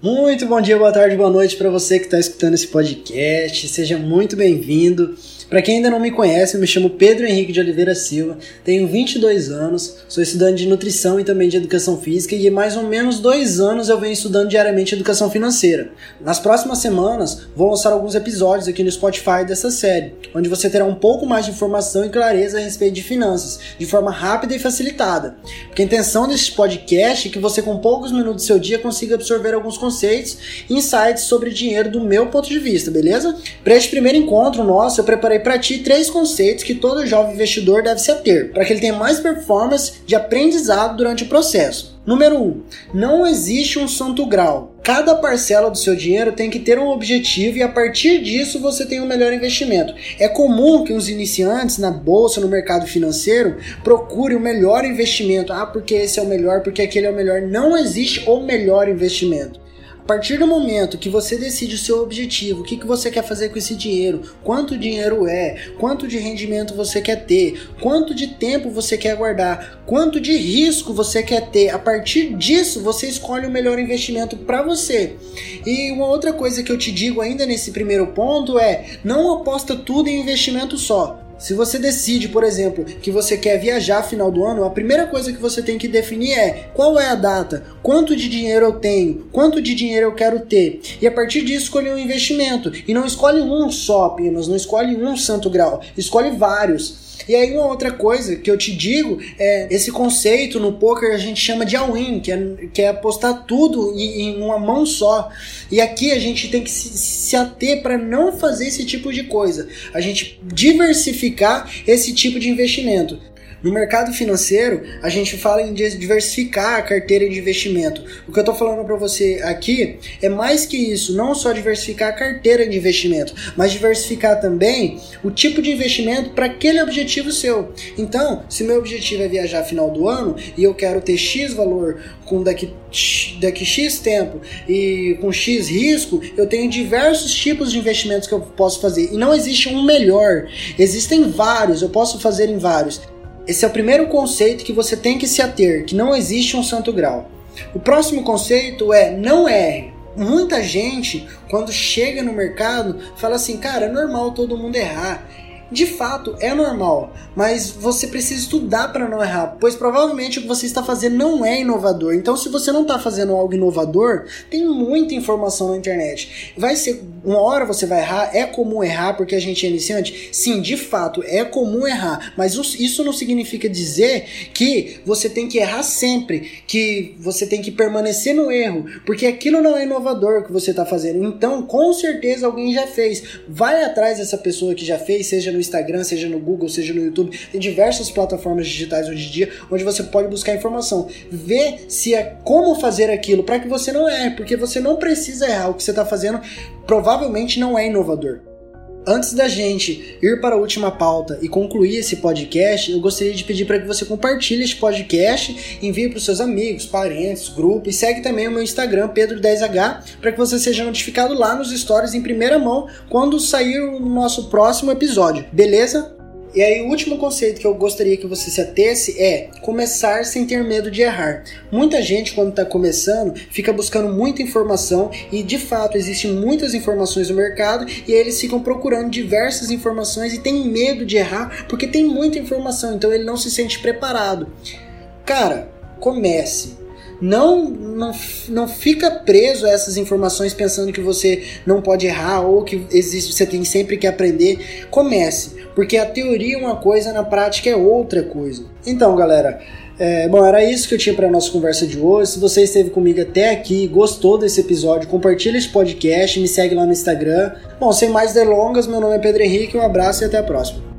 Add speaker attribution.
Speaker 1: Muito bom dia, boa tarde, boa noite para você que está escutando esse podcast. Seja muito bem-vindo. Para quem ainda não me conhece, eu me chamo Pedro Henrique de Oliveira Silva, tenho 22 anos, sou estudante de nutrição e também de educação física e mais ou menos dois anos eu venho estudando diariamente educação financeira. Nas próximas semanas vou lançar alguns episódios aqui no Spotify dessa série, onde você terá um pouco mais de informação e clareza a respeito de finanças, de forma rápida e facilitada. Porque a intenção desse podcast é que você com poucos minutos do seu dia consiga absorver alguns conceitos e insights sobre dinheiro do meu ponto de vista, beleza? Para este primeiro encontro nosso, eu preparei para ti três conceitos que todo jovem investidor deve se ater, para que ele tenha mais performance de aprendizado durante o processo. Número 1. Um, não existe um santo grau. Cada parcela do seu dinheiro tem que ter um objetivo e a partir disso você tem um melhor investimento. É comum que os iniciantes na bolsa, no mercado financeiro, procurem o melhor investimento. Ah, porque esse é o melhor, porque aquele é o melhor. Não existe o melhor investimento partir do momento que você decide o seu objetivo, o que, que você quer fazer com esse dinheiro, quanto dinheiro é, quanto de rendimento você quer ter, quanto de tempo você quer guardar, quanto de risco você quer ter, a partir disso você escolhe o melhor investimento para você. E uma outra coisa que eu te digo ainda nesse primeiro ponto é: não aposta tudo em investimento só. Se você decide, por exemplo, que você quer viajar final do ano, a primeira coisa que você tem que definir é qual é a data, quanto de dinheiro eu tenho, quanto de dinheiro eu quero ter. E a partir disso escolher um investimento. E não escolhe um só apenas, não escolhe um santo grau, escolhe vários. E aí uma outra coisa que eu te digo é esse conceito no poker a gente chama de all-in, que é, que é apostar tudo em, em, uma mão só. E aqui a gente tem que se, se ater para não fazer esse tipo de coisa. A gente diversificar esse tipo de investimento. No mercado financeiro, a gente fala em diversificar a carteira de investimento. O que eu estou falando para você aqui é mais que isso, não só diversificar a carteira de investimento, mas diversificar também o tipo de investimento para aquele objetivo seu. Então, se meu objetivo é viajar final do ano e eu quero ter X valor com daqui, daqui X tempo e com X risco, eu tenho diversos tipos de investimentos que eu posso fazer. E não existe um melhor, existem vários, eu posso fazer em vários. Esse é o primeiro conceito que você tem que se ater, que não existe um santo grau. O próximo conceito é não erre. Muita gente, quando chega no mercado, fala assim, cara, é normal todo mundo errar. De fato, é normal, mas você precisa estudar para não errar, pois provavelmente o que você está fazendo não é inovador. Então, se você não está fazendo algo inovador, tem muita informação na internet. Vai ser uma hora você vai errar, é comum errar porque a gente é iniciante? Sim, de fato, é comum errar, mas isso não significa dizer que você tem que errar sempre, que você tem que permanecer no erro, porque aquilo não é inovador que você está fazendo. Então, com certeza alguém já fez. Vai atrás dessa pessoa que já fez, seja no no Instagram, seja no Google, seja no YouTube, tem diversas plataformas digitais hoje em dia onde você pode buscar informação. Vê se é como fazer aquilo para que você não erre, porque você não precisa errar. O que você está fazendo provavelmente não é inovador. Antes da gente ir para a última pauta e concluir esse podcast, eu gostaria de pedir para que você compartilhe esse podcast, envie para os seus amigos, parentes, grupos e segue também o meu Instagram, Pedro10H, para que você seja notificado lá nos stories em primeira mão quando sair o nosso próximo episódio, beleza? E aí, o último conceito que eu gostaria que você se atesse é começar sem ter medo de errar. Muita gente, quando está começando, fica buscando muita informação e de fato existem muitas informações no mercado e eles ficam procurando diversas informações e tem medo de errar porque tem muita informação, então ele não se sente preparado. Cara, comece não, não, não fica preso a essas informações pensando que você não pode errar ou que existe, você tem sempre que aprender. Comece, porque a teoria é uma coisa, na prática é outra coisa. Então, galera, é, bom, era isso que eu tinha para nossa conversa de hoje. Se você esteve comigo até aqui, gostou desse episódio, compartilha esse podcast, me segue lá no Instagram. Bom, sem mais delongas, meu nome é Pedro Henrique, um abraço e até a próxima.